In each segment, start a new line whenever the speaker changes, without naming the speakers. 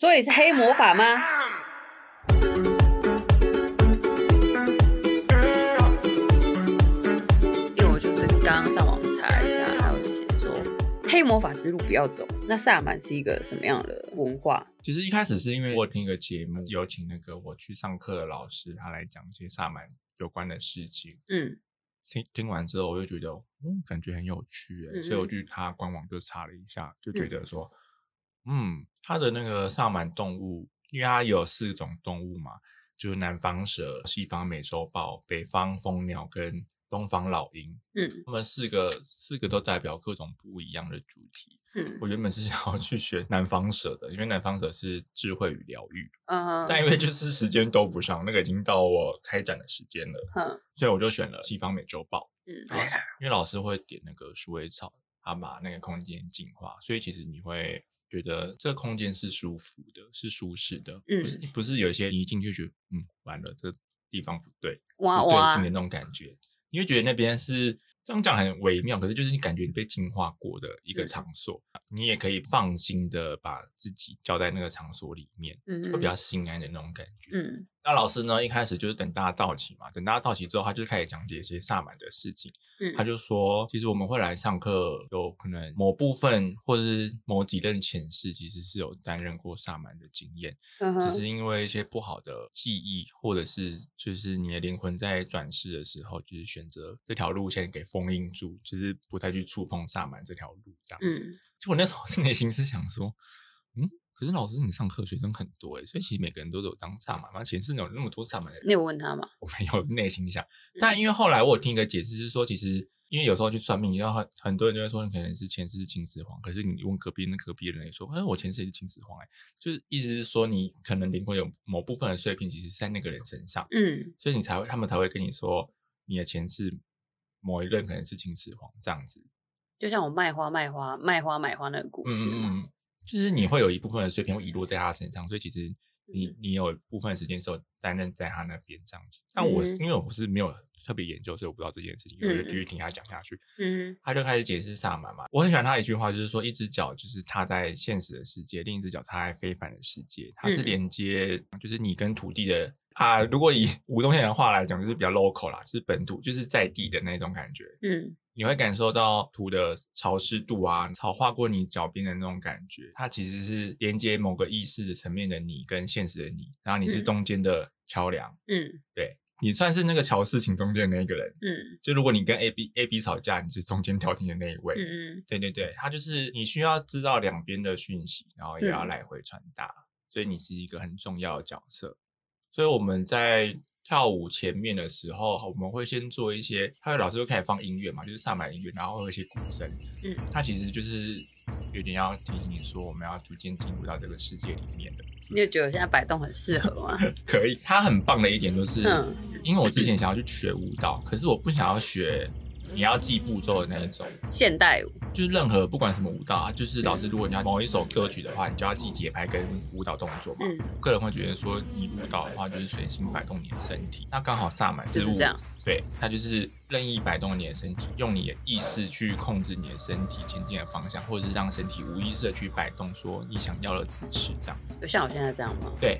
所以是黑魔法吗？因为我就是刚刚上网查一下，还有写说黑魔法之路不要走。那萨满是一个什么样的文化？
其实一开始是因为我听一个节目，有请那个我去上课的老师，他来讲一些萨满有关的事情。
嗯
听听完之后，我就觉得，嗯，感觉很有趣所以我
嗯
去他官网就查了一下，就觉得说，嗯，他的那个萨满动物，因为它有四种动物嘛，就是南方蛇、西方美洲豹、北方蜂鸟跟东方老鹰，
嗯。
它们四个四个都代表各种不一样的主题。
嗯。
我原本是想要去学南方蛇的，因为南方蛇是智慧与疗愈，
嗯
但因为就是时间都不上，那个已经到我开展的时间了，
嗯。
所以我就选了西方美洲豹。
嗯
因为老师会点那个鼠尾草，它把那个空间净化，所以其实你会觉得这个空间是舒服的，是舒适的，不是不是有一些你一进去觉得嗯完了这地方不对，不对
哇哇
劲的那种感觉，你会觉得那边是这样讲很微妙，可是就是你感觉你被净化过的一个
嗯。
场所，你也可以放心的把自己交在那个场所里面，
嗯
会比较心安的那种感觉。
嗯
那老师呢，一开始就是等大家到齐嘛，等大家到齐之后，他就开始讲解一些萨满的事情。
嗯
他就说，其实我们会来上课，有可能某部分或者是某几任前世，其实是有担任过萨满的经验，
嗯
只是因为一些不好的记忆，或者是就是你的灵魂在转世的时候，就是选择这条路线给封印住，就是不太去触碰萨满这条路这样子。
嗯
就我那时候是内心是想说，嗯，可是老师你上课学生很多诶，所以其实每个人都有当萨满嘛，前世有那么多萨满的人，
你有问他吗？
我没有内心想。
嗯
但因为后来我有听一个解释是说，其实因为有时候去算命，然后很很多人就会说你可能是前世是秦始皇，可是你问隔壁那隔壁的人也说，哎，我前世也是秦始皇，哎，就是意思是说你可能灵魂有某部分的碎片，其实在那个人身上，
嗯
所以你才会他们才会跟你说你的前世某一任可能是秦始皇这样子。
就像我卖花卖花卖花买花那个故
嗯
事嘛。
嗯嗯，就是你会有一部分的碎片会遗落在他身上，所以其实你你有部分时间是有担任在他那边这样子。但我因为我不是没有特别研究，所以我不知道这件事情，我就
嗯
继续听他讲下去。
嗯
他就开始解释萨满嘛，我很喜欢他一句话，就是说一只脚就是踏在现实的世界，另一只脚踏在非凡的世界，它是
嗯
连接，就是你跟土地的啊。如果以吴宗宪的话来讲，就是比较 local 啦，就是本土，就是在地的那种感觉。
嗯
你会感受到土的潮湿度啊，草划过你脚边的那种感觉，它其实是连接某个意识的层面的你跟现实的你，然后你是
嗯。
中间的桥梁，
嗯。
对你算是那个桥事情中间的那一个人。
嗯。
就如果你跟 A B A B 吵架，你是中间调停的那一位。
嗯。
对对对，他就是你需要知道两边的讯息，然后也要
嗯。
来回传达，所以你是一个很重要的角色。所以我们在跳舞前面的时候，我们会先做一些，他的老师就开始放音乐嘛，就是萨满音乐，然后会有一些鼓声，
嗯，
它其实就是有点要提醒你说，我们要逐渐进入到这个世界里面的。
你就觉得现在摆动很适合吗？
可以，它很棒的一点就是，
嗯
因为我之前想要去学舞蹈，可是我不想要学你要记步骤的那一种。
现代舞，
就是任何不管什么舞蹈啊，就是老师，如果你要某一首歌曲的话，你就要记节拍跟舞蹈动作嘛。
嗯，
我个人会觉得说，你舞蹈的话就是随心摆动你的身体，那刚好萨满舞
就是这样，
对，它就是任意摆动你的身体，用你的意识去控制你的身体前进的方向，或者是让身体无意识的去摆动，说你想要的姿势这样子。
就像我现在这样吗？
对，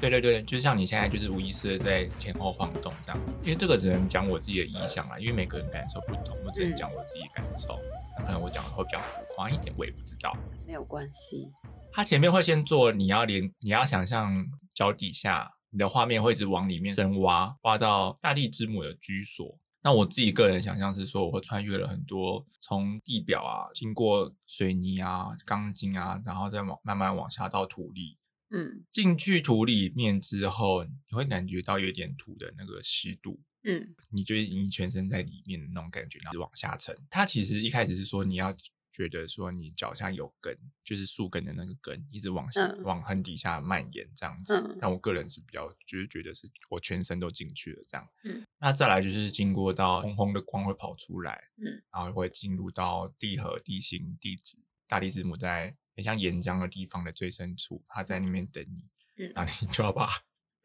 对对对，就像你现在就是无意识的在前后晃动这样，因为这个只能讲我自己的意向啦，因为每个人感受不同，我只能
嗯
讲我自己感受，那可能我讲的会比较浮夸一点，我也不知道。
没有关系。
它前面会先做，你要连你要想象脚底下，你的画面会一直往里面深挖，挖到大地之母的居所。那我自己个人想象是说，我会穿越了很多从地表啊，经过水泥啊、钢筋啊，然后再往慢慢往下到土里，
嗯
进去土里面之后，你会感觉到有点土的那个湿度，
嗯
你就已经全身在里面的那种感觉，然后往下沉。它其实一开始是说你要觉得说你脚下有根，就是树根的那个根，一直往下、
嗯
往很底下蔓延这样子。
嗯
但我个人是比较就是觉得是我全身都进去了这样。
嗯，
那再来就是经过到红红的光会跑出来，
嗯，
然后会进入到地核、地心、地质、大地之母在很像岩浆的地方的最深处，他在那边等你，
嗯，
你就要把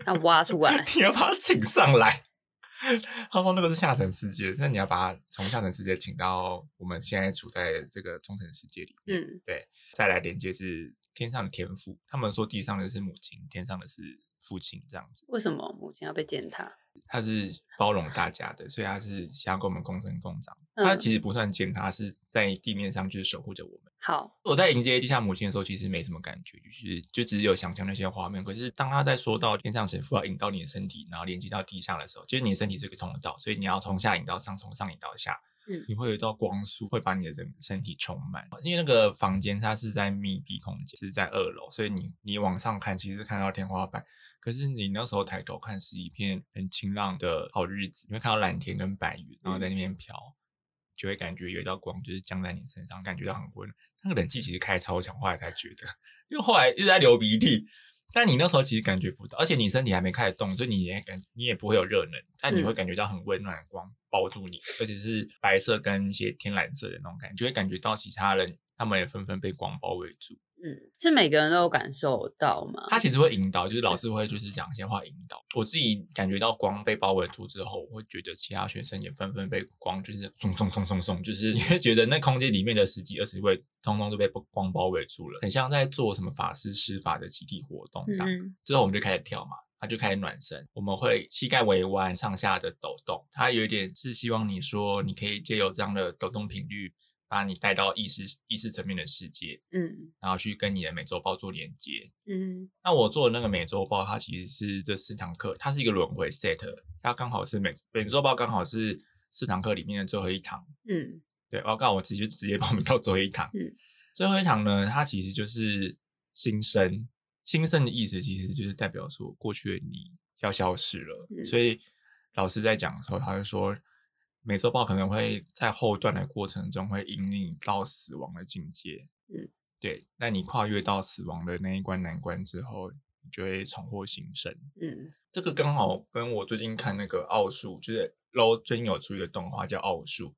要挖出来。
你要把它请上来。他说那个是下层世界，那你要把它从下层世界请到我们现在处在这个中层世界里面。
嗯
对，再来连接是天上的天父，他们说地上的是母亲，天上的是父亲，这样子。
为什么母亲要被践踏？
他是包容大家的，所以他是想要跟我们共生共长。他
嗯
其实不算践踏，是在地面上就是守护着我们。
好，
我在迎接地下母亲的时候，其实没什么感觉，就是就只是有想象那些画面。可是当他在说到天上神父要引到你的身体，然后连接到地下的时候，就是你的身体是个通道，所以你要从下引到上，从上引到下。
嗯
你会有一道光束会把你的整个身体充满。因为那个房间它是在密闭空间，是在二楼，所以你你往上看，其实是看到天花板。可是你那时候抬头看，是一片很晴朗的好日子，你会看到蓝天跟白云，然后在那边飘，就会感觉有一道光就是降在你身上，感觉到很温暖。那个冷气其实开超强，后来才觉得，因为后来一直在流鼻涕，但你那时候其实感觉不到，而且你身体还没开始动，所以你也感你也不会有热能，但你会
嗯
感觉到很温暖的光包住你，而且是白色跟一些天蓝色的那种感觉，就会感觉到其他人他们也纷纷被光包围住。
嗯，是每个人都有感受到吗？
他其实会引导，就是老师会就是讲一些话引导。我自己感觉到光被包围住之后，我会觉得其他学生也纷纷被光就是送送送送送，就是你会觉得那空间里面的十几二十位，通通都被光包围住了，很像在做什么法师施法的集体活动这样。
嗯
之后我们就开始跳嘛，他就开始暖身，我们会膝盖微弯，上下的抖动。他有一点是希望你说，你可以借由这样的抖动频率，把你带到意识意识层面的世界，
嗯
然后去跟你的美洲豹做连接。
嗯
那我做的那个美洲豹，它其实是这四堂课，它是一个轮回 set，它刚好是美美洲豹刚好是四堂课里面的最后一堂。
嗯
对，我刚好我直接直接报名到最后一堂。
嗯，
最后一堂呢，它其实就是新生。新生的意思其实就是代表说过去的你要消失了，
嗯
所以老师在讲的时候，他就说美洲豹可能会在后段的过程中会引领到死亡的境界。
嗯，
对。那你跨越到死亡的那一关难关之后，你就会重获新生。
嗯
这个刚好跟我最近看那个奥数，就是 LO 最近有出一个动画叫奥数，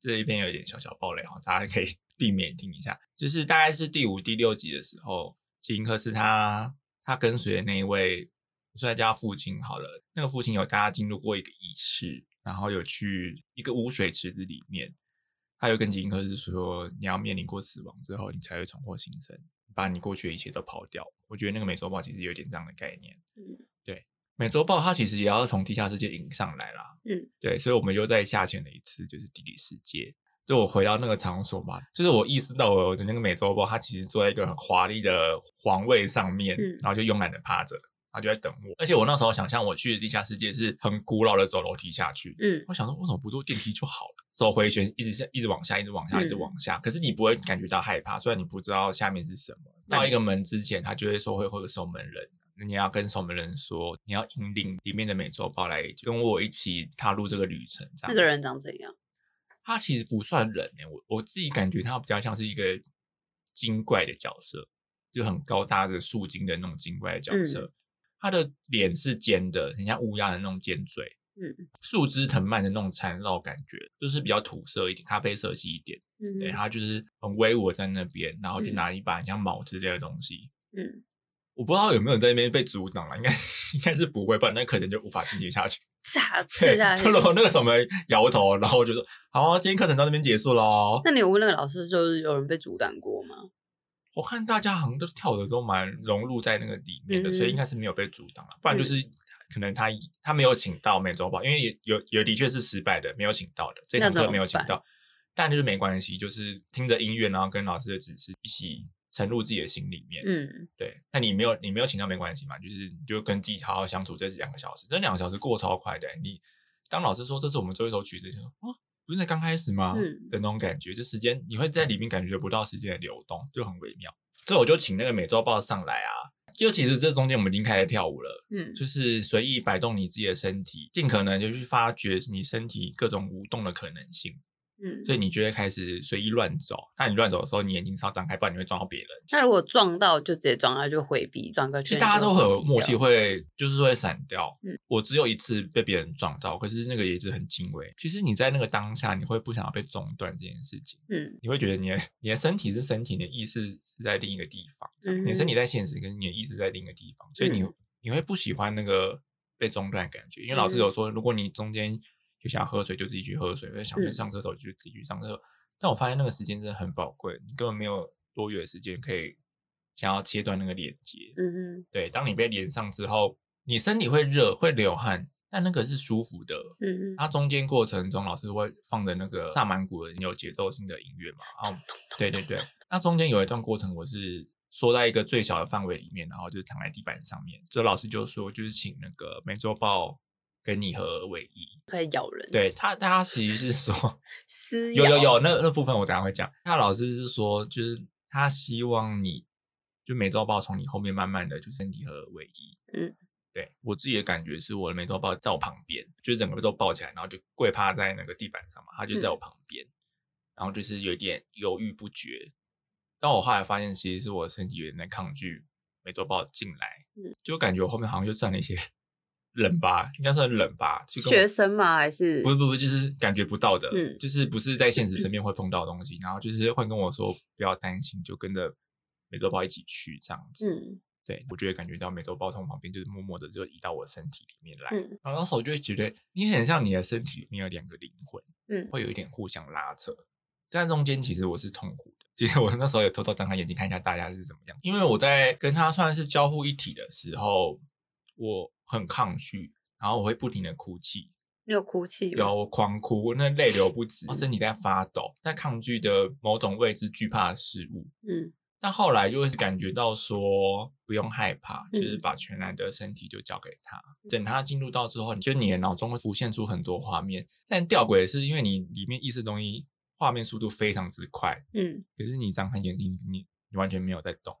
这一边有一点小小暴雷哈，大家可以 避免听一下。就是大概是第五、第六集的时候，吉因克斯他他跟随的那一位，我说他叫他父亲好了，那个父亲有带他进入过一个仪式，然后有去一个污水池子里面，他有跟吉因克斯说，你要面临过死亡之后，你才会重获新生，把你过去的一切都抛掉。我觉得那个美洲豹其实有点这样的概念。
嗯对
美洲豹它其实也要从地下世界引上来啦，
嗯
对，所以我们又再下潜了一次，就是地理世界。就我回到那个场所嘛，就是我意识到我的那个美洲豹，它其实坐在一个很华丽的皇位上面，
嗯
然后就慵懒的趴着，它就在等我。而且我那时候想象我去的地下世界是很古老的走楼梯下去，
嗯
我想说为什么不坐电梯就好了？走回旋一直下，一直往下，一直往下，一直往下。可是你不会感觉到害怕，虽然你不知道下面是什么。到一个门之前，他就会说会会有守门人，那你要跟守门人说，你要引领里面的美洲豹来跟我一起踏入这个旅程。这样子
那个人长怎样？
他其实不算人诶、我我自己感觉他比较像是一个精怪的角色，就很高大的树精的那种精怪的角色。他的脸是尖的，很像乌鸦的那种尖嘴，
嗯
树枝藤蔓的那种缠绕感觉，就是比较土色一点，咖啡色系一点。
嗯
对，它就是很威武地在那边，然后就
嗯
拿一把很像矛之类的东西。
嗯，
我不知道有没有在那边被阻挡了，应该 应该是不会，不然那可能就无法进行下去。
炸 刺下去
就。如果那个什么摇头，然后我就说好、啊，今天课程到这边结束喽。
那你有问那个老师，就是有人被阻挡过吗？
我看大家好像都跳的都蛮融入在那个里面的，所以应
嗯
该是没有被阻挡了。不然就是可能他他没有请到美洲豹，因为也有有的确是失败的，没有请到的，这堂课没有请到，但就是没关系，就是听着音乐，然后跟老师的指示一起沉入自己的心里面。
嗯
对，那你没有你没有请到没关系嘛，就是你就跟自己好好相处这两个小时，这两个小时过超快的。你当老师说这是我们最后一首曲子，就说哦，不是在刚开始吗？
嗯
的那种感觉，就时间你会在里面感觉不到时间的流动，就很微妙。所以我就请那个美洲豹上来啊，就其实这中间我们已经开始跳舞了。
嗯
就是随意摆动你自己的身体，尽可能就去发掘你身体各种舞动的可能性，
嗯。
所以你就会开始随意乱走。那你乱走的时候，你眼睛稍张开，不然你会撞到别人。
那如果撞到就直接撞到就回避，转个圈
其实大家都很有默契，
掉
会就是会闪掉。
嗯
我只有一次被别人撞到，可是那个也是很轻微。其实你在那个当下，你会不想要被中断这件事情，
嗯
你会觉得你的你的身体是身体，你的意识是在另一个地方，
嗯
你的身体在现实，跟你的意识在另一个地方，所以你、
嗯
你会不喜欢那个被中断的感觉。因为老师有说，如果你中间有想要喝水，就自己去喝水；想去
嗯
上厕所，就自己去上厕所。但我发现那个时间真的很宝贵，你根本没有多余的时间可以想要切断那个连接。
嗯嗯，
对，当你被连上之后，你身体会热，会流汗，但那个是舒服的。
嗯嗯，
它中间过程中，老师会放的那个萨满鼓的有节奏性的音乐嘛？然后，对对对，那中间有一段过程，我是缩在一个最小的范围里面，然后就是躺在地板上面。这老师就说，就是请那个美洲豹跟你合而为一。
可以咬人，，
对他，他其实是说，
撕 咬
有有有，那那部分我等下会讲。他老师是说，就是他希望你，就美洲豹从你后面慢慢的就身体合而为一。
嗯，
对我自己的感觉是，我的美洲豹在我旁边，就是整个都抱起来，然后就跪趴在那个地板上嘛，它就在我旁边，然后就是有点犹豫不决。但我后来发现，其实是我的身体有点在抗拒美洲豹进来，
嗯
就感觉我后面好像又站了一些人吧，应该算冷吧，就跟
学生吗？还是
不是不是不，就是感觉不到的，
嗯
就是不是在现实层面会碰到的东西，然后就是会跟我说不要担心，就跟着美洲豹一起去这样子。
嗯
对我就会感觉到美洲豹从旁边就是默默的就移到我身体里面来，
嗯
然后那时候我就会觉得你很像你的身体里面有两个灵魂，
嗯
会有一点互相拉扯，但中间其实我是痛苦的。其实我那时候也偷偷睁开眼睛看一下大家是怎么样，因为我在跟他算是交互一体的时候，我很抗拒，然后我会不停的哭泣，
你有哭泣？
有狂哭，那泪流不止，身体在发抖，在抗拒的某种未知惧怕的事物。
嗯
但后来就会感觉到说不用害怕，就是
嗯
把全然的身体就交给他。等他进入到之后，你就你的脑中会浮现出很多画面。但吊诡的是，因为你里面意识东西画面速度非常之快，
嗯
可是你张开眼睛，你你完全没有在动，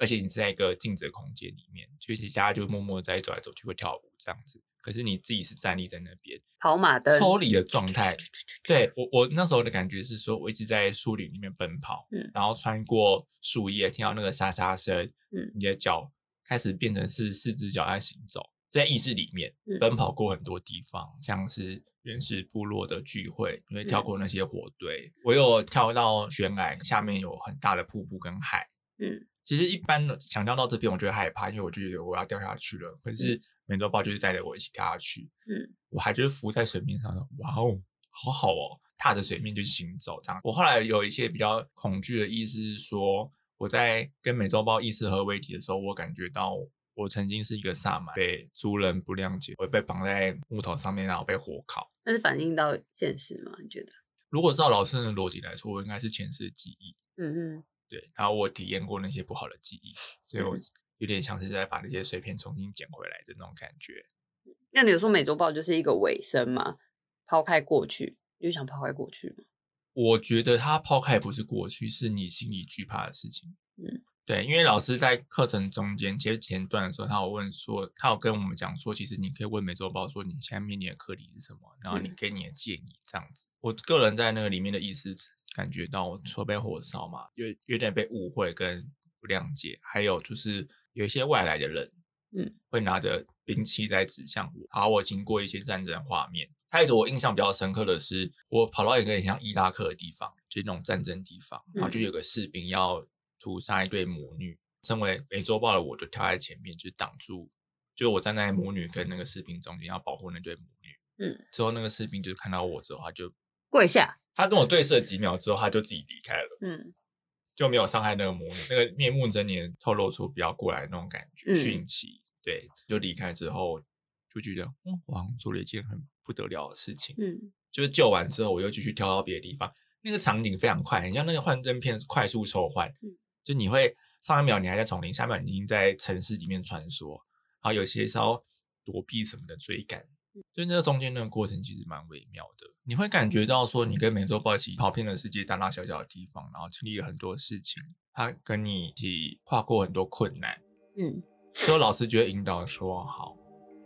而且你是在一个静止的空间里面，就是大家就默默在走来走去会跳舞这样子。可是你自己是站立在那边，
跑马灯
抽离的状态。对我，我那时候的感觉是说，我一直在树林里面奔跑，
嗯
然后穿过树叶，听到那个沙沙声，
嗯
你的脚开始变成是四只脚在行走，在意识里面
嗯
奔跑过很多地方，像是原始部落的聚会，你会跳
嗯
过那些火堆，我有跳到悬崖下面有很大的瀑布跟海。
嗯
其实一般的想象到这边，我就会害怕，因为我就觉得我要掉下去了。可是美洲豹就是带着我一起掉下去，
嗯
我还就是浮在水面上的，哇哦，好好哦，踏着水面就行走这样。我后来有一些比较恐惧的意思是说，我在跟美洲豹意识合为一体的时候，我感觉到我曾经是一个萨满，被族人不谅解，我被绑在木头上面，然后被火烤。
那是反映到现实吗？你觉得？
如果照老师的逻辑来说，我应该是前世的记忆，
嗯嗯
对，然后我体验过那些不好的记忆，所以我
嗯
有点像是在把那些碎片重新捡回来的那种感觉。
那你有说美洲豹就是一个尾声吗？抛开过去，你就想抛开过去吗？
我觉得他抛开不是过去，是你心里惧怕的事情。
嗯，
对，因为老师在课程中间，其实前段的时候，他有问说，他有跟我们讲说，其实你可以问美洲豹说，你现在面临的课题是什么，然后你
嗯
给你的建议这样子。我个人在那个里面的意思，感觉到我被火烧嘛，有有点被误会跟不谅解，还有就是有一些外来的人，
嗯，
会拿着兵器在指向我，然后我经过一些战争画面。还有一个我印象比较深刻的是，我跑到一个很像伊拉克的地方，就是那种战争地方，然后就
嗯
有个士兵要屠杀一对母女。身为美洲豹的我，就跳在前面，就是挡住，就我站在母女跟那个士兵中间，要保护那对母女。
嗯，
之后那个士兵就看到我之后，他就
跪下。
他跟我对视了几秒之后，他就自己离开了，
嗯
就没有伤害那个母女。那个面目狰狞，透露出不要过来的那种感觉，
嗯
讯息。对，就离开之后，就觉得，嗯，我好像做了一件很不得了的事情。
嗯
就是救完之后，我又继续跳到别的地方，那个场景非常快，很像那个幻灯片快速抽换，
嗯
就你会上一秒你还在丛林，下一秒你已经在城市里面穿梭，然后有些时候躲避什么的追赶，就那个中间那个过程其实蛮微妙的，你会感觉到说你跟美洲豹一起跑遍了世界大大小小的地方，然后经历了很多事情，他跟你一起跨过很多困难，
嗯
所以老师就会引导说好。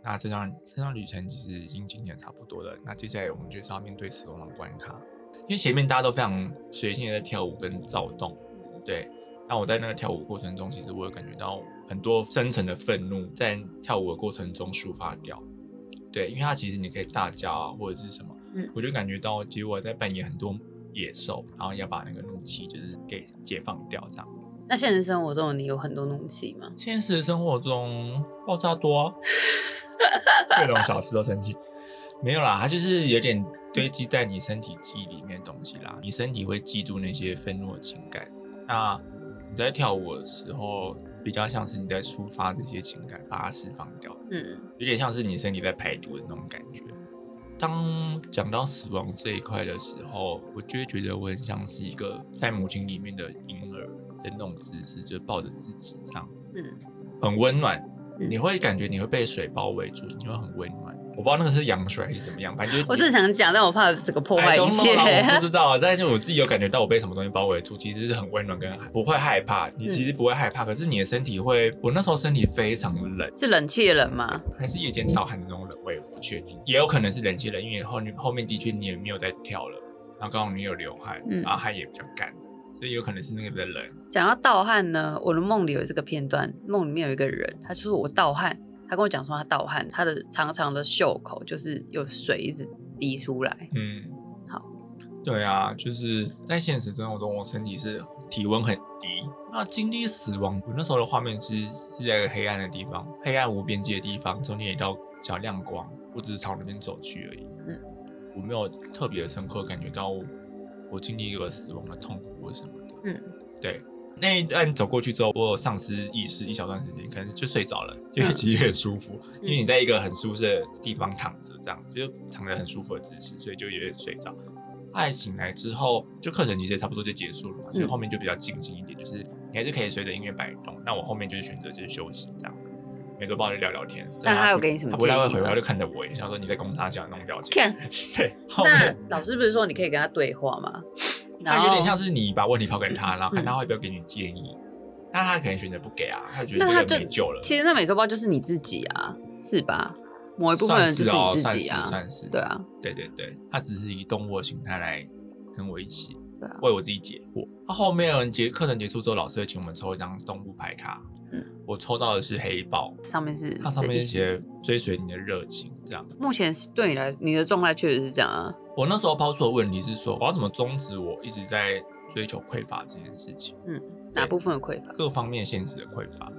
那这段这段旅程其实已经经历的差不多了，那接下来我们就是要面对死亡的关卡。因为前面大家都非常随性的在跳舞跟躁动，对。那我在那个跳舞过程中，其实我有感觉到很多深层的愤怒在跳舞的过程中抒发掉。对，因为它其实你可以大叫啊，或者是什么，
嗯
我就感觉到其实我在扮演很多野兽，然后要把那个怒气就是给解放掉这样。
那现实生活中你有很多怒气吗？
现实生活中爆炸多、啊，各种小事都生气，没有啦，它就是有点堆积在你身体记忆里面的东西啦。你身体会记住那些愤怒的情感，那你在跳舞的时候，比较像是你在抒发这些情感，把它释放掉，
嗯
有点像是你身体在排毒的那种感觉。当讲到死亡这一块的时候，我就会觉得我很像是一个在母亲里面的婴儿的那种姿势，就抱着自己这样，
嗯，
很温暖。
嗯
你会感觉你会被水包围住，你会很温暖。我不知道那个是羊水还是怎么样，反正就是
我正想讲，但我怕这个破坏一切。
我不知道，但是我自己有感觉到我被什么东西包围住，其实是很温暖跟不会害怕。你其实不会害怕，可是你的身体会，我那时候身体非常冷，
是冷气的冷吗？
还是夜间盗汗的那种冷，我也不确定，也有可能是冷气冷，因为后面后面的确你也没有在跳了，然后刚好你有流汗，
嗯
然后汗也比较干，所以有可能是那个比较冷。
讲到盗汗呢，我的梦里有这个片段，梦里面有一个人，他就是我盗汗，他跟我讲说他盗汗，他的长长的袖口就是有水一直滴出来。
嗯，
好，
对啊，就是在现实生活中，我身体是体温很低。那经历死亡，我那时候的画面是是在一个黑暗的地方，黑暗无边界的地方，中间有一道小亮光，我只是朝那边走去而已。
嗯，
我没有特别深刻感觉到我经历一个死亡的痛苦或什么的。
嗯，
对。那一段走过去之后，我有丧失意识一小段时间，可能就睡着了，就是其实很舒服，因为你在一个很舒适的地方躺着，这样就躺着很舒服的姿势，所以就有点睡着。后来醒来之后，就课程其实差不多就结束了嘛，所以
嗯
后面就比较静心一点，就是你还是可以随着音乐摆动。那我后面就是选择就是休息这样，每周报就聊聊天。
那他有
不
给你什么
他不太会回，
建议吗
他就看着我，想说你在攻他讲那种表情。
看，
对，后
那
面
老师不是说你可以跟他对话吗？然后
他有点像是你把问题抛给他，然后看
嗯
他会不会给你建议。那他可能选择不给啊，他觉得这
那他就
个没救了。
其实那美洲豹就是你自己啊，是吧？某一部分人就是
哦，
你
算是
自己啊，
算是
对啊，
对对对，他只是以动物的形态来跟我一起
对啊，
为我自己解惑。他后面结课程结束之后，老师会请我们抽一张动物牌卡，
嗯，
我抽到的是黑豹，
上面是
它上面写追随你的热情，这样。
目前对你来，你的状态确实是这样啊。
我那时候抛出的问题是说，我要怎么终止我一直在追求匮乏这件事情？
嗯，哪部分的匮乏？
各方面现实的匮乏，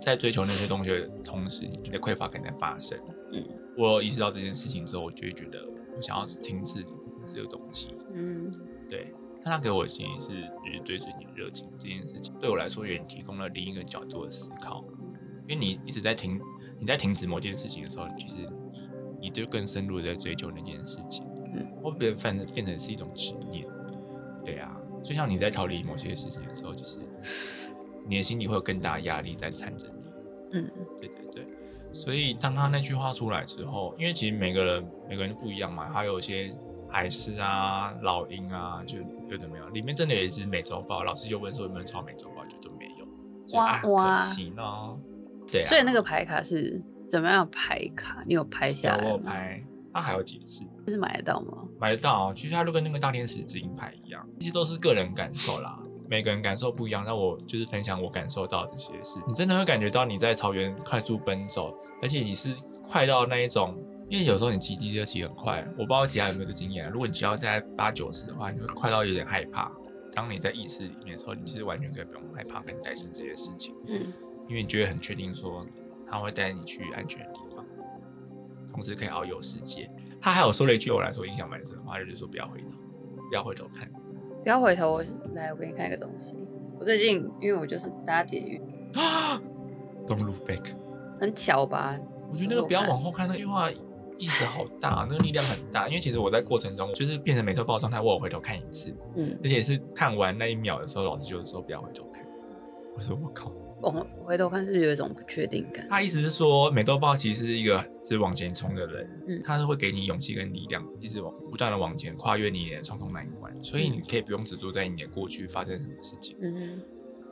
在追求那些东西的同时，你的匮乏感在发生。
嗯，
我意识到这件事情之后，我就会觉得我想要停止这个东西。
嗯
对，那他给我的建议是，就是追随你的热情这件事情，对我来说也提供了另一个角度的思考。因为你一直在停，你在停止某件事情的时候，其实你你就更深入的在追求那件事情，
嗯，
或变反正变成是一种执念。对啊，就像你在逃离某些事情的时候，就是你的心里会有更大的压力在缠着你。
嗯
对对对，所以当他那句话出来之后，因为其实每个人每个人都不一样嘛，还有一些海狮啊、老鹰啊，就有的没有，里面真的有一只美洲豹，老师就问说有没有人抄美洲豹，就都没有，就
哇
可惜呢。对啊，
所以那个牌卡是怎么样排卡？你有拍下
有我有？拍，他还要解释，
是买得到吗？
买得到啊，其实它就跟那个大天使之鹰牌一样，这些都是个人感受啦。每个人感受不一样，那我就是分享我感受到这些事。你真的会感觉到你在草原快速奔走，而且你是快到那一种，因为有时候你骑机车骑很快，我不知道其他有没有这经验啊。如果你骑到在八九十的话，你会快到有点害怕。当你在意识里面的时候，你其实完全可以不用害怕跟担心这些事情，
嗯
因为你就会很确定说他会带你去安全同时可以遨游世界。他还有说了一句我来说印象蛮深的话，就是说不要回头，不要回头看。
不要回头，我来，我给你看一个东西。我最近因为我就是搭捷运，
Don't look back。
很巧吧？
我觉得那个不要往后看那句话意思好大，那个力量很大。因为其实我在过程中就是变成美洲豹状态，我有回头看一次，
嗯，
而且是看完那一秒的时候，老师就说不要回头看。我说我靠，
往回头看是不是有一种不确定感？
他意思是说美豆豹其实是一个是往前冲的人，
嗯
他是会给你勇气跟力量，一直往不断的往前跨越你的重重难关，所以你可以不用执着在你的过去发生什么事情。
嗯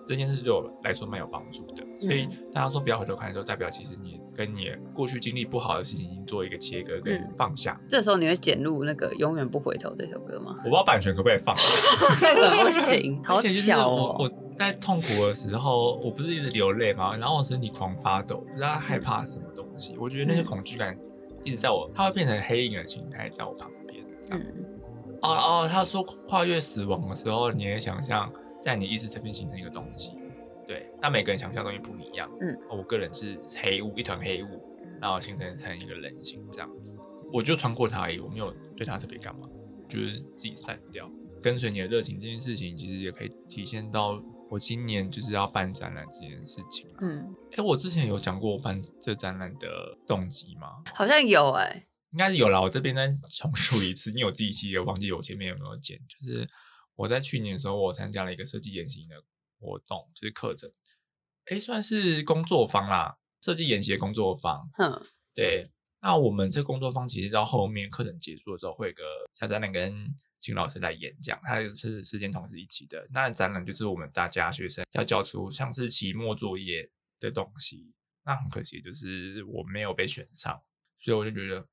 这件事对我来说蛮有帮助的。所以大家说不要回头看的时候，代表其实你跟你过去经历不好的事情已经做一个切割跟
嗯
放下。
这时候你会剪入那个《永远不回头》这首歌吗？
我不知道版权可不可以放，
那个不行，好巧哦。
我我在痛苦的时候，我不是一直流泪吗，然后我身体狂发抖，不知道害怕什么东西。我觉得那些
嗯
恐惧感一直在我，它会变成黑影的形态在我旁边。这样
嗯
哦哦，他说跨越死亡的时候，你也想象在你意识层面形成一个东西。对，那每个人想象东西不一样。
嗯，
我个人是黑雾，一团黑雾，然后形成成一个人形这样子。我就穿过它而已，我没有对它特别干嘛，就是自己散掉。跟随你的热情这件事情，其实也可以体现到我今年就是要办展览这件事情。
嗯，
哎，我之前有讲过我办这展览的动机吗？
好像有哎、
应该是有啦，我这边再重述一次，因为我自己其实也忘记我前面有没有剪。就是我在去年的时候，我参加了一个设计研习的活动，就是课程，哎，算是工作坊啦，设计研习的工作坊。
哼，
对，那我们这工作坊其实到后面课程结束的时候，会有个小展览跟请老师来演讲，他是时间同时一起的。那展览就是我们大家学生要交出像是期末作业的东西，那很可惜就是我没有被选上，所以我就觉得。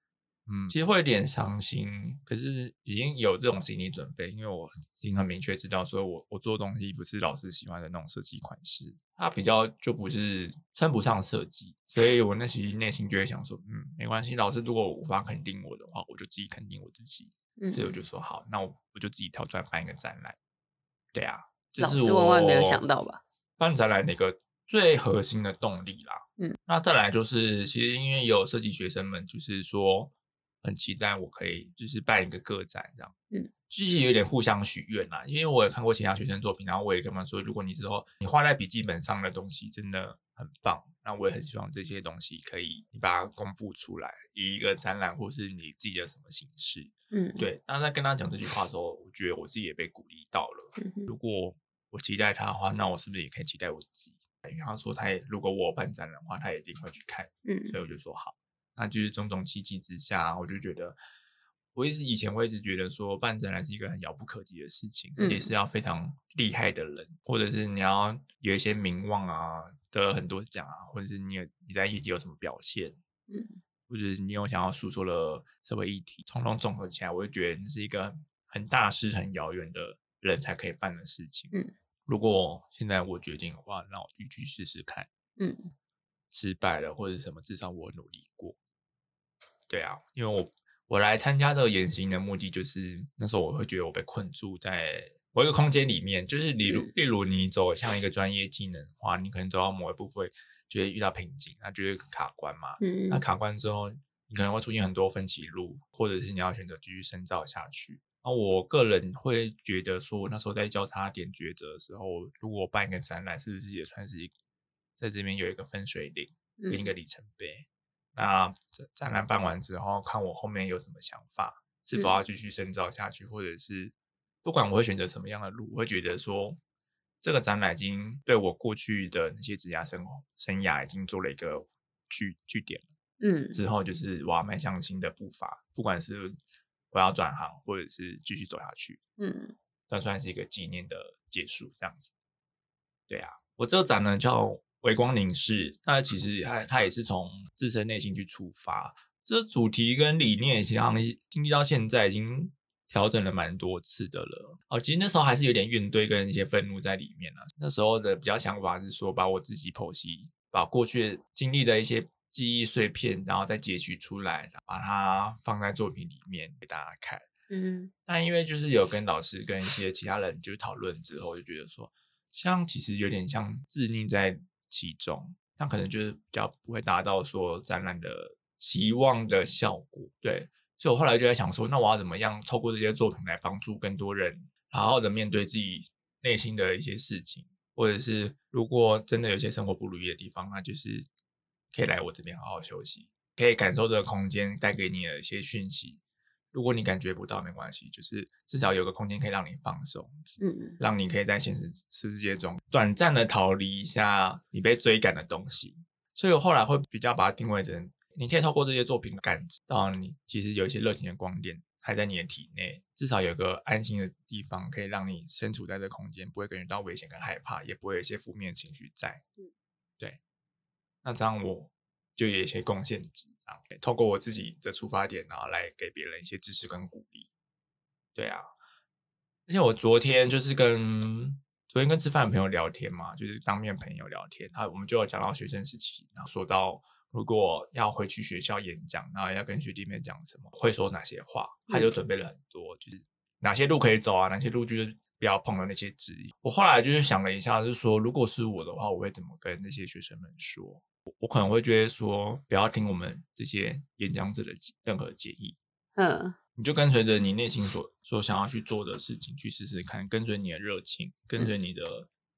嗯，其实会有点伤心，可是已经有这种心理准备，因为我已经很明确知道，说我我做东西不是老师喜欢的那种设计款式，它比较就不是称不上设计，所以我那其实内心就会想说，嗯，没关系，老师如果无法肯定我的话，我就自己肯定我自己，
嗯
所以我就说好，那我我就自己跳出来办一个展览，对啊，这是我
万万没有想到吧？
办展览的一个最核心的动力啦。
嗯，
那再来就是，其实因为有设计学生们，就是说很期待我可以就是办一个个展这样。
嗯，
其实有点互相许愿啦，因为我也看过其他学生作品，然后我也跟他们说，如果你之后你画在笔记本上的东西真的很棒，那我也很希望这些东西可以你把它公布出来，以一个展览或是你自己的什么形式。
嗯，，
对，那在跟他讲这句话的时候，我觉得我自己也被鼓励到了。
嗯，
如果我期待他的话，那我是不是也可以期待我自己？因为他说他也如果我有办展览的话，他也一定会去看，
嗯
所以我就说好。那就是种种契机之下，我就觉得，我一直以前我一直觉得说办展览是一个很遥不可及的事情，而且
嗯
是要非常厉害的人，或者是你要有一些名望啊，得很多奖啊，或者是你有你在业界有什么表现，
嗯
或者是你有想要诉说的社会议题，从中综合起来，我就觉得是一个很大师、很遥远的人才可以办的事情。
嗯，
如果现在我决定的话，那我就去试试看。
嗯
失败了或者什么，至少我努力过。对啊，因为我我来参加这个演习的目的就是那时候我会觉得我被困住在某一个空间里面，就是例如、
嗯
例如你走向一个专业技能的话，你可能走到某一部分就会遇到瓶颈，那就会卡关嘛。
嗯
那卡关之后，你可能会出现很多分歧路，或者是你要选择继续深造下去。那我个人会觉得说，我那时候在交叉点抉择的时候，如果我办一个展览，是不是也算是一在这边有一个分水岭，跟一
嗯
个里程碑？那展展览办完之后，看我后面有什么想法，是否
嗯。
要继续深造下去，或者是不管我会选择什么样的路，我会觉得说，这个展览已经对我过去的那些职涯生活生涯已经做了一个据据点了。
嗯。
之后就是我要迈向新的步伐，不管是我要转行，或者是继续走下去，
嗯。
算算是一个纪念的结束，这样子。对啊，我这个展呢叫微光凝视，那其实它它也是从自身内心去出发，这主题跟理念，其实经历到现在已经调整了蛮多次的了。哦，其实那时候还是有点怨怼跟一些愤怒在里面啊。那时候的比较想法是说，把我自己剖析，把过去经历的一些记忆碎片，然后再截取出来，把它放在作品里面给大家看。
嗯
但因为就是有跟老师跟一些其他人就是讨论之后，就觉得说，这样其实有点像自溺在其中，那可能就是比较不会达到说展览的期望的效果。对，所以我后来就在想说，那我要怎么样透过这些作品来帮助更多人，好好的面对自己内心的一些事情，或者是如果真的有些生活不如意的地方，那就是可以来我这边好好休息，可以感受这个空间带给你的一些讯息。如果你感觉不到没关系，就是至少有个空间可以让你放松，
嗯
让你可以在现实世界中短暂的逃离一下你被追赶的东西。所以我后来会比较把它定位成，你可以透过这些作品感知到你其实有一些热情的光点还在你的体内，至少有个安心的地方可以让你身处在这个空间，不会感觉到危险跟害怕，也不会有一些负面情绪在。
嗯
对。那这样我就有一些贡献值，这样透过我自己的出发点，然后来给别人一些支持跟鼓励。对啊，而且我昨天就是跟昨天跟吃饭的朋友聊天嘛，就是当面朋友聊天，他我们就有讲到学生时期，然后说到如果要回去学校演讲，然后要跟学弟妹讲什么，会说哪些话，他就
嗯
准备了很多，就是哪些路可以走啊，哪些路就是不要碰的那些指引。我后来就是想了一下，就是说，如果是我的话，我会怎么跟那些学生们说？我我可能会觉得说，不要听我们这些演讲者的任何建议，
嗯
你就跟随着你内心所所想要去做的事情去试试看，跟随你的热情，跟
嗯
随你的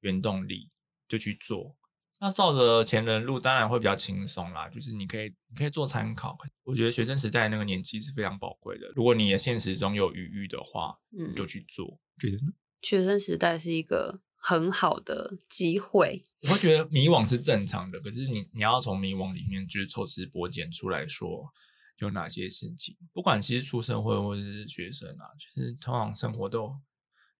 原动力，就去做。那照着前人路，当然会比较轻松啦。就是你可以，你可以做参考。我觉得学生时代那个年纪是非常宝贵的。如果你的现实中有余裕的话，
嗯，
就去做。觉得呢？
学生时代是一个很好的机会。
我会觉得迷惘是正常的，可是你你要从迷惘里面就是抽丝剥茧出来说有哪些事情。不管其实出社会或者是学生啊，就是通常生活都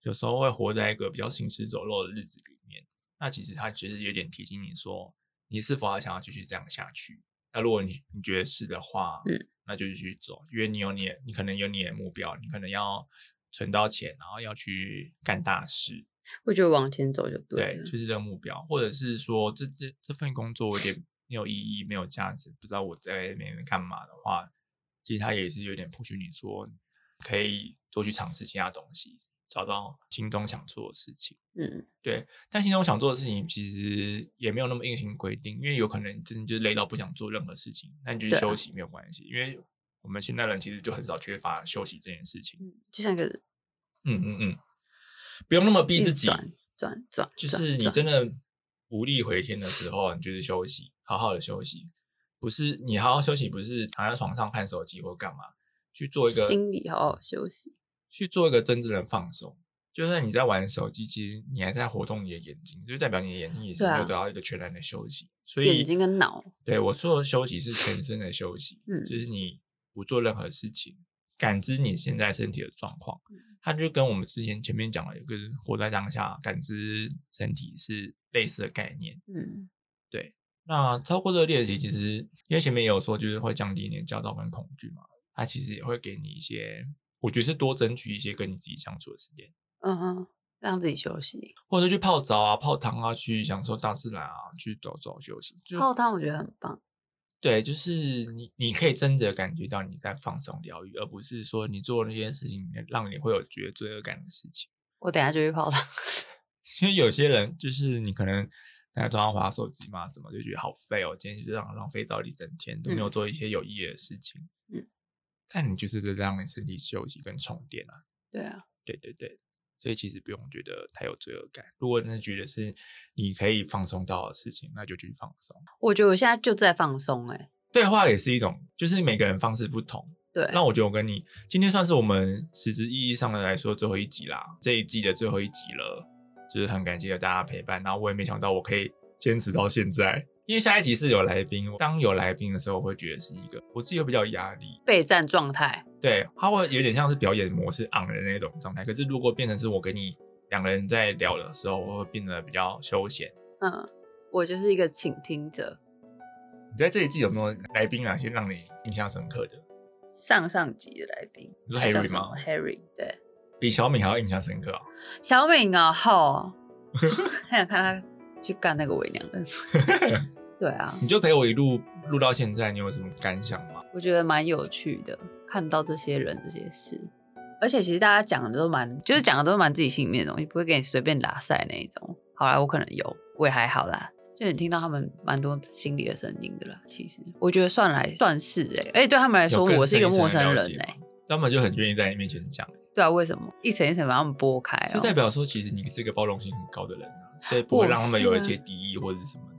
有时候会活在一个比较行尸走肉的日子里面。那其实他其实有点提醒你说，你是否还想要继续这样下去？那如果你你觉得是的话，
嗯，
那就继续走，因为你有你，你可能有你的目标，你可能要存到钱，然后要去干大事。
我觉得往前走就
对，
了。
就是这个目标，或者是说这这这份工作有点没有意义、没有价值，不知道我在里面干嘛的话，其实他也是有点迫许你说，可以多去尝试其他东西。找到心中想做的事情，
嗯，
对，但心中想做的事情其实也没有那么硬性规定，因为有可能真的就是累到不想做任何事情，那你就是休息没有关系，因为我们现代人其实就很少缺乏休息这件事情，
嗯，就像一个，
嗯嗯嗯，不用那么逼自己，
转转，
就是你真的无力回天的时候，你就是休息，好好的休息，不是你好好休息，不是躺在床上看手机或干嘛，去做一个
心理好好休息。
去做一个真正的放松，就算你在玩手机，其实你还在活动你的眼睛，就代表你的眼睛也是没有得到一个全然的休息。所以
眼睛跟脑，
对我说的休息是全身的休息，
嗯，
就是你不做任何事情，感知你现在身体的状况。它就跟我们之前前面讲的有个活在当下，感知身体是类似的概念。
嗯，
对。那透过这个练习，其实因为前面也有说，就是会降低你的焦躁跟恐惧嘛，它其实也会给你一些。我觉得是多争取一些跟你自己相处的时间，
嗯哼，让自己休息，
或者去泡澡啊、泡汤啊，去享受大自然啊，去走走休息。
泡汤我觉得很棒。
对，就是你你可以真的感觉到你在放松疗愈，而不是说你做那些事情让你会有觉得罪恶感的事情。
我等下就去泡汤，
因为有些人就是你可能在床上玩手机嘛，怎么就觉得好废哦，今天就这样浪费到一整天都没有做一些有意义的事情。
嗯。
但你就是在让你身体休息跟充电啊。
对啊，
对对对，所以其实不用觉得太有罪恶感。如果真的觉得是你可以放松到的事情，那就去放松。
我觉得我现在就在放松，哎，
对话也是一种，就是每个人方式不同。
对，
那我觉得我跟你今天算是我们实质意义上的来说最后一集啦，这一季的最后一集了，就是很感谢大家陪伴。然后我也没想到我可以坚持到现在。因为下一集是有来宾，当有来宾的时候，我会觉得是一个我自己会比较压力，
备战状态。
对，他会有点像是表演模式 on 的那种状态。可是如果变成是我跟你两个人在聊的时候，我会变得比较休闲。
嗯，我就是一个倾听者。
你在这一季有没有来宾哪些让你印象深刻的？
上上集的来宾，
你说 Harry 吗
？Harry，对，
比小敏还要印象深刻啊。
小敏啊，好，很想看他去干那个伪娘的。对啊，
你就陪我一路录到现在，你有什么感想吗？
我觉得蛮有趣的，看到这些人这些事，而且其实大家讲的都蛮，就是讲的都是蛮自己心里面的东西，不会给你随便拉塞那一种。好啦，我可能有，我也还好啦，就你听到他们蛮多心里的声音的啦。其实我觉得算来算是哎，而且对他们来说，我是一个陌生人哎，
他们就很愿意在你面前讲。
对啊，为什么一层一层把他们剥开？
就代表说，其实你是一个包容性很高的人啊，所以不会让他们有一些敌意或者什么的。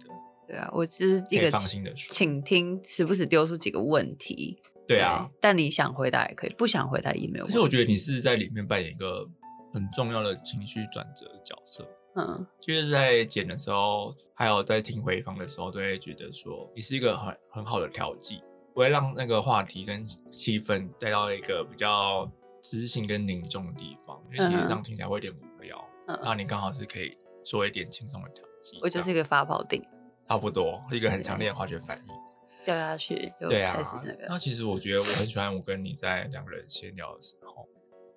对啊，我只是一个
放心的
请听，时不时丢出几个问题。
对啊，
但你想回答也可以，不想回答也没有。
可是我觉得你是在里面扮演一个很重要的情绪转折的角色。
嗯，
就是在剪的时候，还有在听回放的时候，都会觉得说你是一个很很好的调剂，不会让那个话题跟气氛带到一个比较知性跟凝重的地方，因为其实这样听起来会有点无聊。嗯，那你刚好是可以做一点轻松的调剂。
我就是一个发泡定。
差不多，一个很强烈的化学反应，
掉下去，
对啊，
那个。
那其实我觉得我很喜欢我跟你在两个人闲聊的时候，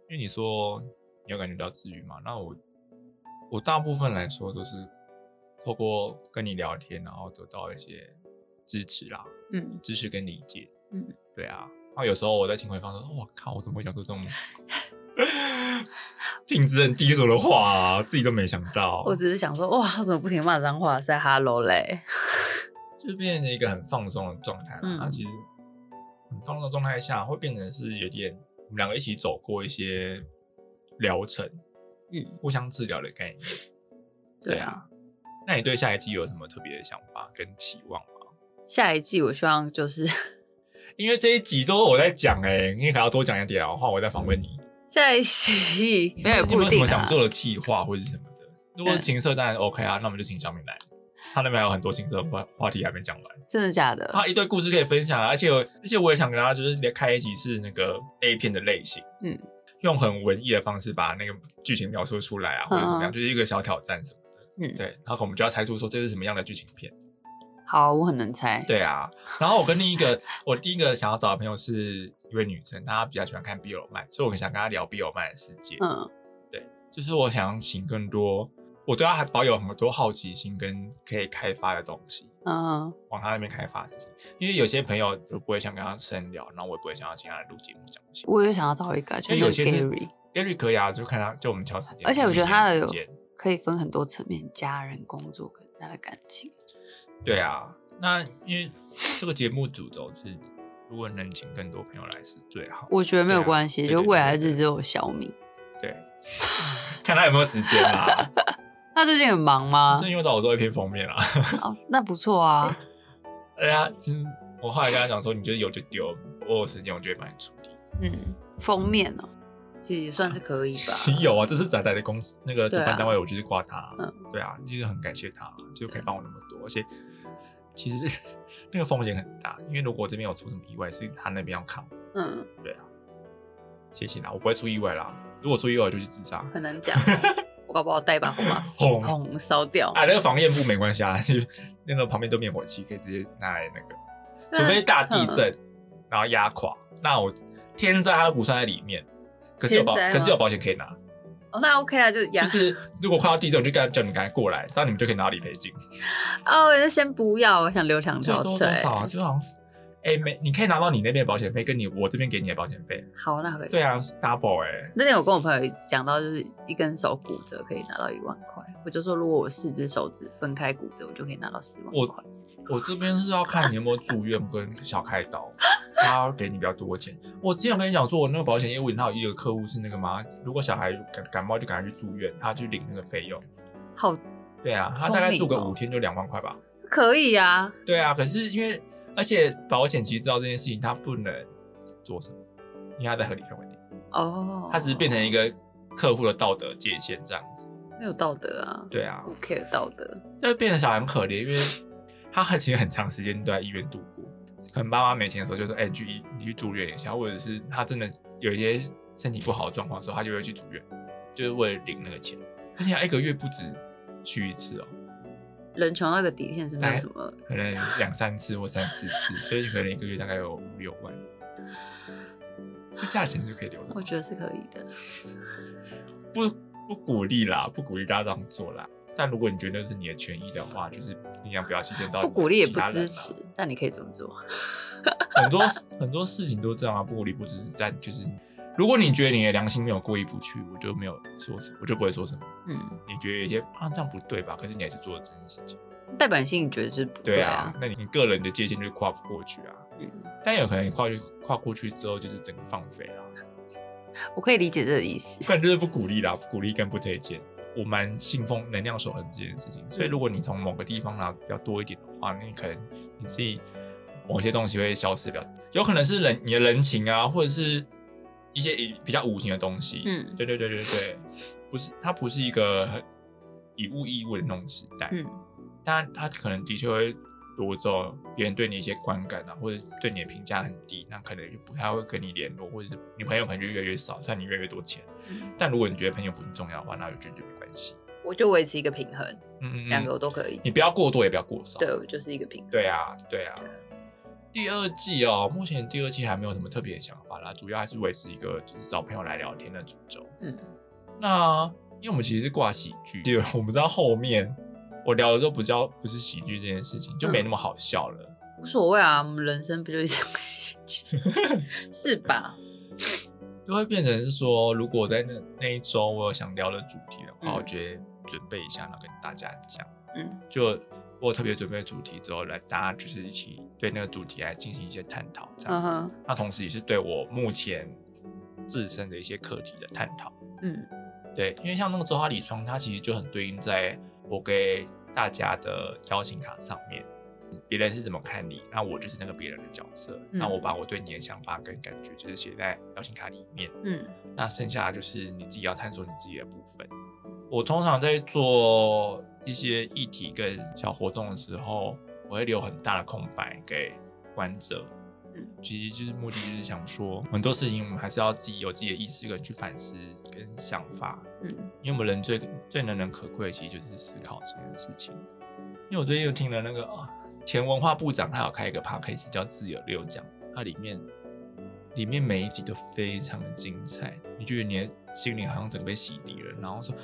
因为你说你有感觉到治愈嘛，那我我大部分来说都是透过跟你聊天，然后得到一些支持啦，
嗯，
支持跟理解，
嗯，
对啊。那有时候我在听回放说，我靠，我怎么会讲出这种 品质很低俗的话啊？自己都没想到。
我只是想说，哇，我 怎么不停骂脏话，在 hello 嘞？
就变成一个很放松的状态了。那其实很放松的状态下，会变成是有点我们两个一起走过一些疗程，
嗯，
互相治疗的概念。
对啊，
那你对下一季有什么特别的想法跟期望吗？
下一季我希望就是
因为这一集都是我在讲哎、你可能要多讲一点啊，话我再访问你。
下一季没有
有没有什。么想做的计划或者什么的？如果是
嗯
情色当然 OK 啊，那我们就请小敏来，他那边还有很多情色的话话题还没讲完。
真的假的？
他一堆故事可以分享啊，而且而且我也想跟他就是连开一集是那个 A 片的类型，
嗯，
用很文艺的方式把那个剧情描述出来啊，或者怎么样，
嗯
就是一个小挑战什么的。
嗯，
对，然后我们就要猜出说这是什么样的剧情片。
好，我很能猜。
对啊，然后我跟另一个我第一个想要找的朋友是一位女生，她比较喜欢看 BL 漫，所以我很想跟她聊 BL 漫的世界。
嗯
对，就是我想请更多，我对她还保有很多好奇心跟可以开发的东西。
嗯，
往她那边开发因为有些朋友就不会想跟她深聊，然后我也不会想要请她来录节目讲这些。
我也想要找一个，就是
有些是 Gary，Gary 可以啊，就看他就我们挑时间，
而且我觉得他的可以分很多层面，家人、工作跟他的感情。
对啊，那因为这个节目主轴是，如果能请更多朋友来是最好。
我觉得没有关系，就未来日子有小米。
对，看他有没有时间啊。
他最近很忙吗
最？近又找我做一篇封面啊。
哦，那不错啊。
对啊，其实我后来跟他讲说，你觉得有就丢，我有时间我就会帮你处理。
嗯，封面哦，其实也算是可以吧。
有啊，这是仔仔的公司那个主办单位，我就是挂他。
嗯
对啊，就是很感谢他，就可以帮我那么多，而且其实那个风险很大，因为如果我这边有出什么意外，是他那边要扛。
嗯，
对啊，谢谢啦，我不会出意外啦。如果出意外，我就去自杀。
很难讲。我搞不好带一把火把，
轰！
轰烧掉。
啊，那个防焰布没关系啊，就那个旁边都灭火器，可以直接拿来那个，除非大地震，
嗯
然后压垮，那我天灾它不算在里面。可是有保，可是有保险可以拿，
哦，那 OK 啊，就。
就是如果快到地震，我就叫叫你赶快过来，这样你们就可以拿到理赔金。
哦，那先不要，我想留两条腿。
多多少啊？就好像，哎、没，你可以拿到你那边的保险费，跟你我这边给你的保险费。
好，那可以。
对啊，double 哎、
那天我跟我朋友讲到，就是一根手骨折可以拿到一万块，我就说如果我四只手指分开骨折，我就可以拿到四万
我
块。
我这边是要看你有没有住院跟小开刀，他要给你比较多钱。我之前有跟你讲说，我那个保险业务员他有一个客户是那个吗？如果小孩感感冒就赶快去住院，他去领那个费用。
好，
对啊，他大概住个五天就两万块吧。
可以啊。
对啊，可是因为而且保险其实知道这件事情，他不能做什么，因为他在合理范围内，
哦，
他只是变成一个客户的道德界限这样子。
没有道德啊，
对啊，
不 care 道德。
就变成小孩很可怜，因为他很其实很长时间都在医院度过。可能爸妈没钱的时候，就说：“哎、你去医你去住院一下。”或者是他真的有一些身体不好的状况的时候，他就会去住院，就是为了领那个钱。而且他一个月不止去一次哦，
人穷那个底线是没有什么，
可能两三次或三四次，所以可能一个月大概有五六万。这价钱是可以留的
我，觉得是可以的。
不不鼓励啦，不鼓励大家这样做啦。但如果你觉得那是你的权益的话，就是尽量不要牺牲到
不鼓励也不支持，但你可以怎么做。
很多很多事情都这样啊，不鼓励不支持，但就是如果你觉得你的良心没有过意不去，我就没有说什么，我就不会说什么。
嗯，
你觉得有些啊这样不对吧？可是你还是做了这件事情，
代表性你觉得是不
对
啊
啊，。那你你个人的界限就是跨不过去啊。
嗯，
但有可能你跨去跨过去之后，就是整个放飞啦。
我可以理解这个意思。
不然就是不鼓励啦，不鼓励跟不推荐。我蛮信奉能量守恒这件事情，所以如果你从某个地方拿比较多一点的话，那你可能你自己某些东西会消失掉，有可能是人你的人情啊，或者是一些比较无形的东西。
嗯。
对对对对对，不是它不是一个很以物易物的那种时代，
嗯。
但它可能的确会夺走别人对你一些观感啊，或者对你的评价很低，那可能就不太会跟你联络，或者是女朋友可能就越来越少，算你越来越多钱。
嗯，
但如果你觉得朋友不重要的话，那就没关系。
我就维持一个平衡，
嗯
两个我都可以。
你不要过多，也不要过少。
对，我就是一个平衡。
对啊，对啊。第二季哦，目前第二季还没有什么特别的想法啦，主要还是维持一个就是找朋友来聊天的主轴。
嗯，
那因为我们其实是挂喜剧，就 我们知道后面我聊的都不叫不是喜剧这件事情，就没那么好笑了。
无所谓啊，我们人生不就是一场喜剧，是吧？
就会变成是说，如果在那那一周我有想聊的主题的话，
嗯
我觉得准备一下，然后跟大家讲。
嗯
就我特别准备主题之后，来大家就是一起对那个主题来进行一些探讨，这样子。
嗯
那同时也是对我目前自身的一些课题的探讨。
嗯
对，因为像那个周哈里窗，它其实就很对应在我给大家的邀请卡上面，别人是怎么看你，那我就是那个别人的角色。那我把我对你的想法跟感觉，就是写在邀请卡里面。
嗯，
那剩下就是你自己要探索你自己的部分。我通常在做一些议题跟小活动的时候，我会留很大的空白给观者。嗯，其实就是目的就是想说，很多事情我们还是要自己有自己的意识跟去反思跟想法。嗯，因为我们人最最难能可贵的，其实就是思考这件事情。因为我最近又听了那个前文化部长，他有开一个 podcast 叫自由六讲，它里面里面每一集都非常的精彩，你觉得你的心灵好像整个被洗涤了，然后说。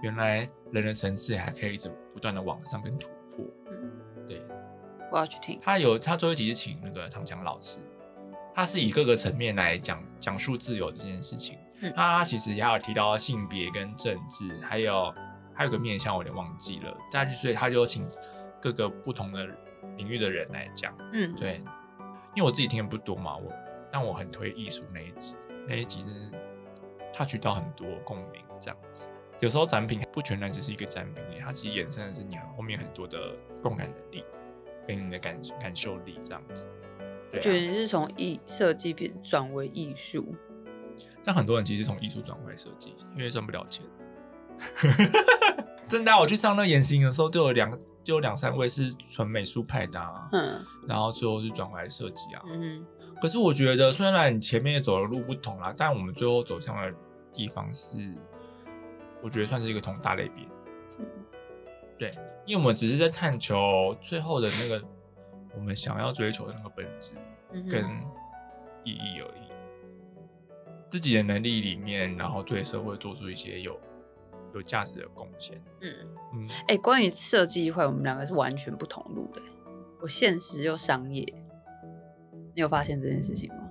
原来人的层次还可以一直不断的往上跟突破。嗯，对，
我要去听。
他有他最后一集是请那个唐强老师，他是以各个层面来讲讲述自由这件事情。嗯，他其实也有提到性别跟政治，还有还有个面向我有点忘记了。但就所以他就请各个不同的领域的人来讲。嗯，对，因为我自己听的不多嘛，我但我很推艺术那一集，那一集是他取到很多共鸣这样子。有时候展品不全然只是一个展品，它其实衍生的是你后面很多的共感能力，跟你的感感受力这样子。
我觉得你是从艺设计变转为艺术，
但很多人其实从艺术转回设计，因为赚不了钱。真的，我去上那演行的时候，就有两就有两三位是纯美术派的，嗯，然后最后是转回来设计啊。嗯，可是我觉得虽然你前面走的路不同啦，但我们最后走向的地方是。我觉得算是一个同大类别，对，因为我们只是在探求最后的那个我们想要追求的那个本质跟意义而已。自己的能力里面，然后对社会做出一些有有价值的贡献。嗯
嗯，哎，关于设计会，我们两个是完全不同路的。我现实又商业，你有发现这件事情吗？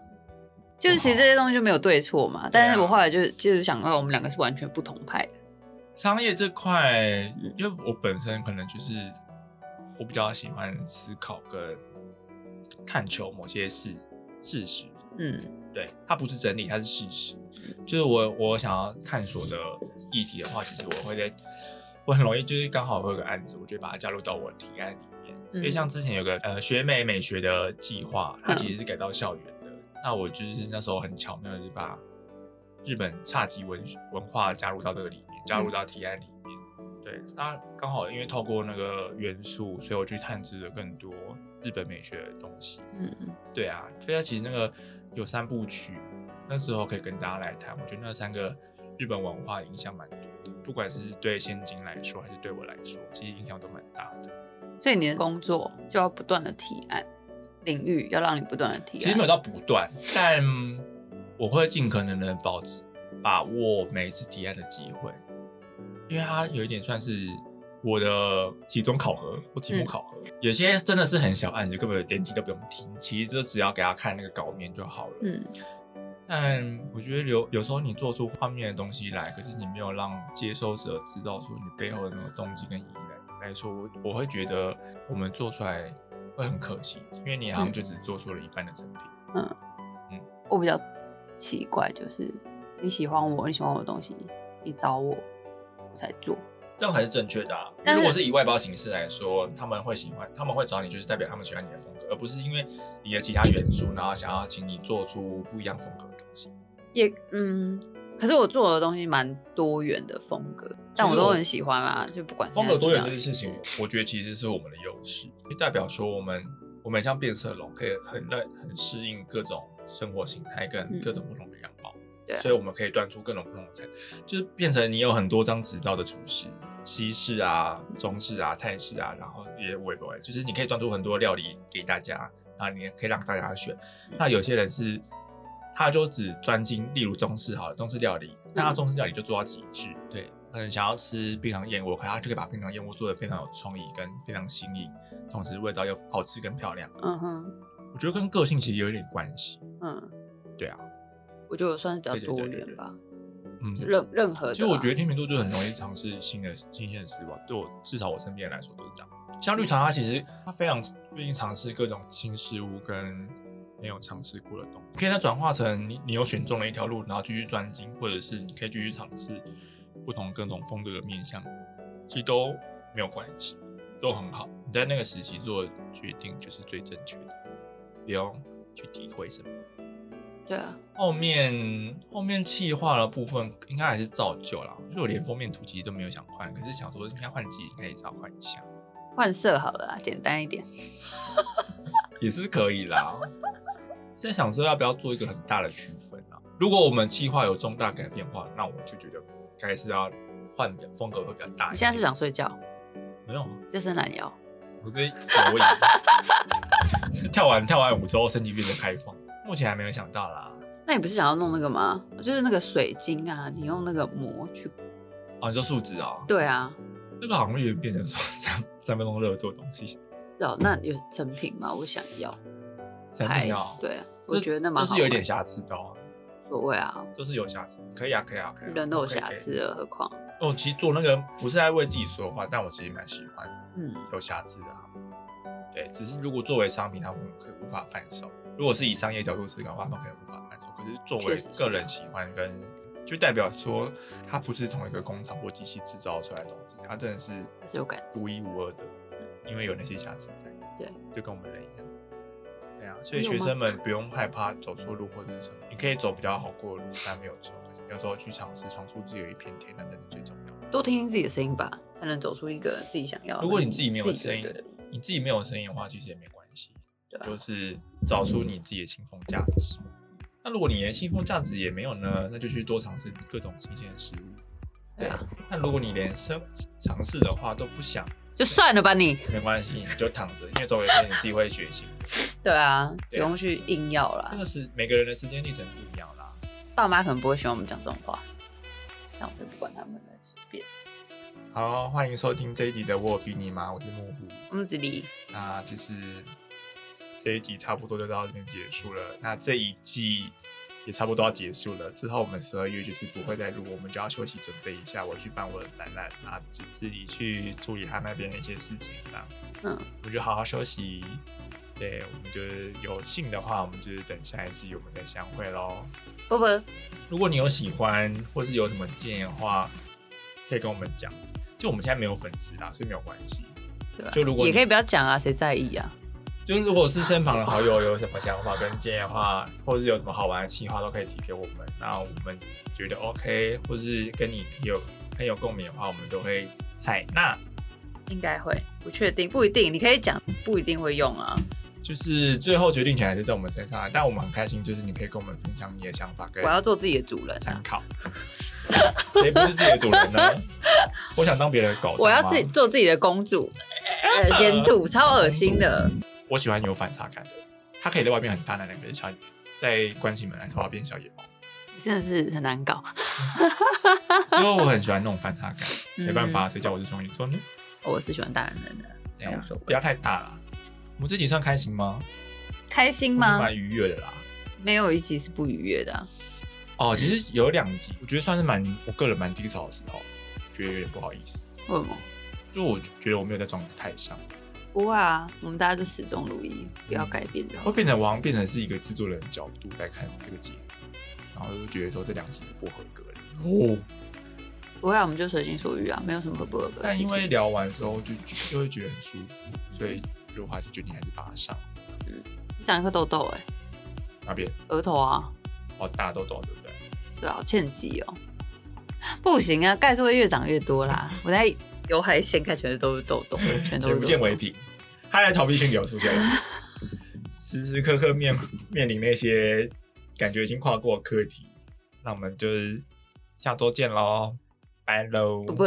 就是其实这些东西就没有对错嘛，但是我后来就就是想到我们两个是完全不同派的。
商业这块，因为我本身可能就是我比较喜欢思考跟探求某些事事实，嗯，对，它不是真理，它是事实。就是我我想要探索的议题的话，其实我会在，我很容易就是刚好会有个案子，我就把它加入到我的提案里面。因为像之前有个呃学美美学的计划，它其实是改到校园的，那我就是那时候很巧妙的就把日本侘寂文文化加入到这个里面。加入到提案里面，对，那刚好因为透过那个元素，所以我去探知了更多日本美学的东西。嗯嗯，对啊，所以它其实那个有三部曲，那时候可以跟大家来谈。我觉得那三个日本文化影响蛮多的，不管是对现今来说，还是对我来说，其实影响都蛮大的。
所以你的工作就要不断的提案，领域要让你不断的提案。
其实没有到不断，但我会尽可能的保持把握每一次提案的机会。因为它有一点算是我的期中考核或期末考核，有些真的是很小案子，根本连听都不用听，其实就只要给他看那个稿面就好了。嗯，但我觉得有有时候你做出画面的东西来，可是你没有让接收者知道说你背后的那个动机跟意义来来说，我我会觉得我们做出来会很可惜，因为你好像就只做出了一半的成品。嗯
嗯，我比较奇怪，就是你喜欢我，你喜欢我的东西，你找我我。才做，
这样才是正确的。啊。如果是以外包形式来说，他们会喜欢，他们会找你，就是代表他们喜欢你的风格，而不是因为你的其他元素，然后想要请你做出不一样风格的东西。
也嗯，可是我做的东西蛮多元的风格，但我都很喜欢啊。就不管
风格多元这件事情，我觉得其实是我们的优势，就代表说我们我们像变色龙，可以很很很适应各种生活形态跟各种不同的样貌。所以我们可以端出各种不同的菜，就是变成你有很多张执照的厨师，西式啊、中式啊、泰式啊，然后也微博，就是你可以端出很多料理给大家啊，你也可以让大家选。那有些人是，他就只专精，例如中式好，中式料理，那他中式料理就做到极致。对，嗯，想要吃冰糖燕窝，可他就可以把冰糖燕窝做的非常有创意跟非常新颖，同时味道又好吃跟漂亮。嗯哼，我觉得跟个性其实有一点关系。嗯，对啊。
我觉得我算是比较多元吧，嗯，任任何，
其实我觉得天秤座就很容易尝试新的新鲜的事物，对我至少我身边来说都是这样。像绿茶，它其实它非常愿意尝试各种新事物跟没有尝试过的东西，可以它转化成你你有选中了一条路，然后继续专精，或者是你可以继续尝试不同各种风格的面向，其实都没有关系，都很好。你在那个时期做的决定就是最正确的，不用去体会什么。
对啊，
后面后面气化的部分应该还是照旧啦，就我连封面图其实都没有想换，可是想说应该换季应该也是要换一下，
换色好了啦，简单一点。
也是可以啦。在想说要不要做一个很大的区分啊？如果我们气化有重大改变的话，那我就觉得该是要换的风格会比较大一点。
你现在是想睡觉？
没有啊，
这伸懒腰。
我跟我也跳完跳完舞之后，身体变得开放。目前还没有想到啦。
那你不是想要弄那个吗？就是那个水晶啊，你用那个膜去。
哦，你说树脂啊？
对啊。
那个好像也变成说 三三分钟热做的东西。
是哦，那有成品吗？我想要。
成品要。
对啊，我觉得那蛮。
就是有点瑕疵的哦。
所谓啊。
就是有瑕疵，可以啊，可以啊，可以。
人都有瑕疵了，何况。
哦，其实做那个不是在为自己说话，但我其实蛮喜欢。
嗯。
有瑕疵的。对，只是如果作为商品，他们可以无法贩售。如果是以商业角度思考的话，那可能无法贩售。可是作为个人喜欢，跟就代表说，它不是同一个工厂或机器制造出来的东西，它真的是
有感
独一无二的，因为有那些瑕疵在。
对，
就跟我们人一样。对啊，所以学生们不用害怕走错路或者是什么，你可以走比较好过的路，但没有错。有时候去尝试闯出自己的一片天，那才是最重要的。
多听听自己的声音吧，才能走出一个自己想要。
如果你自己没有声音，你自己没有声音的话，其实也没就是找出你自己的信奉价值。那如果你连信奉价值也没有呢？那就去多尝试各种新鲜的事物。
对啊。
那如果你连生尝试的话都不想，
就算了吧你。
没关系，你就躺着，因为总有一天你自己会觉醒。
对啊，不用去硬要啦。
那个是每个人的时间历程不一样啦。
爸妈可能不会喜欢我们讲这种话，但我就不管他们了，随便。
好，欢迎收听这一集的《我比你妈》，我是木木，
我是子离。
那就是。这一集差不多就到这边结束了，那这一季也差不多要结束了。之后我们十二月就是不会再录，我们就要休息准备一下，我去办我的展览，啊，就自己去处理他那边的一些事情，这样。
嗯，
我就好好休息。对，我们就是有幸的话，我们就是等下一季我们再相会喽。
不不，
如果你有喜欢或是有什么建议的话，可以跟我们讲。就我们现在没有粉丝啦，所以没有关系。
对，
就如果
也可以不要讲啊，谁在意啊？
就是如果是身旁的好友有什么想法跟建议的话，或者是有什么好玩的计划，都可以提给我们。那我们觉得 OK，或者是跟你有很有共鸣的话，我们都会采纳。
应该会，不确定，不一定。你可以讲，不一定会用啊。
就是最后决定权还是在我们身上，但我们很开心，就是你可以跟我们分享你的想法。
我要做自己的主人，
参考。谁不是自己的主人呢？我想当别人的狗。
我要自己做自己的公主。呃先吐，超恶心的。
我喜欢有反差感的，它可以在外面很大男人，可是小在关起门来说要变小野猫。
真的是很难搞。
因为我很喜欢那种反差感，没办法，谁叫我是双鱼座呢？
我是喜欢大男人的，
这样不要太大了。我们这集算开心吗？
开心吗？
蛮愉悦的啦。
没有一集是不愉悦的。
哦，其实有两集，我觉得算是蛮，我个人蛮低潮的时候，觉得有点不好意思。
为什么？
就我觉得我没有在状态上。
不会啊，我们大家就始终如一，不要改变就好。
会变成王，变成是一个制作人的角度在看这个节目，然后就觉得说这两集是不合格的。哦，
不会，我们就随心所欲啊，没有什么不合格。
但因为聊完之后就就会觉得很舒服，所以如果还是决定还是把它上。
嗯，长一颗痘痘哎，
哪边？
额头啊。
哦，大痘痘对不对？
对啊，欠挤哦。不行啊，钙是会越长越多啦。我在刘海掀开，全都是痘痘，全都是。
眼不见为凭。他的逃避性流出现了，时时刻刻面面临那些感觉已经跨过课题，那我们就是下周见喽，拜喽。
不不。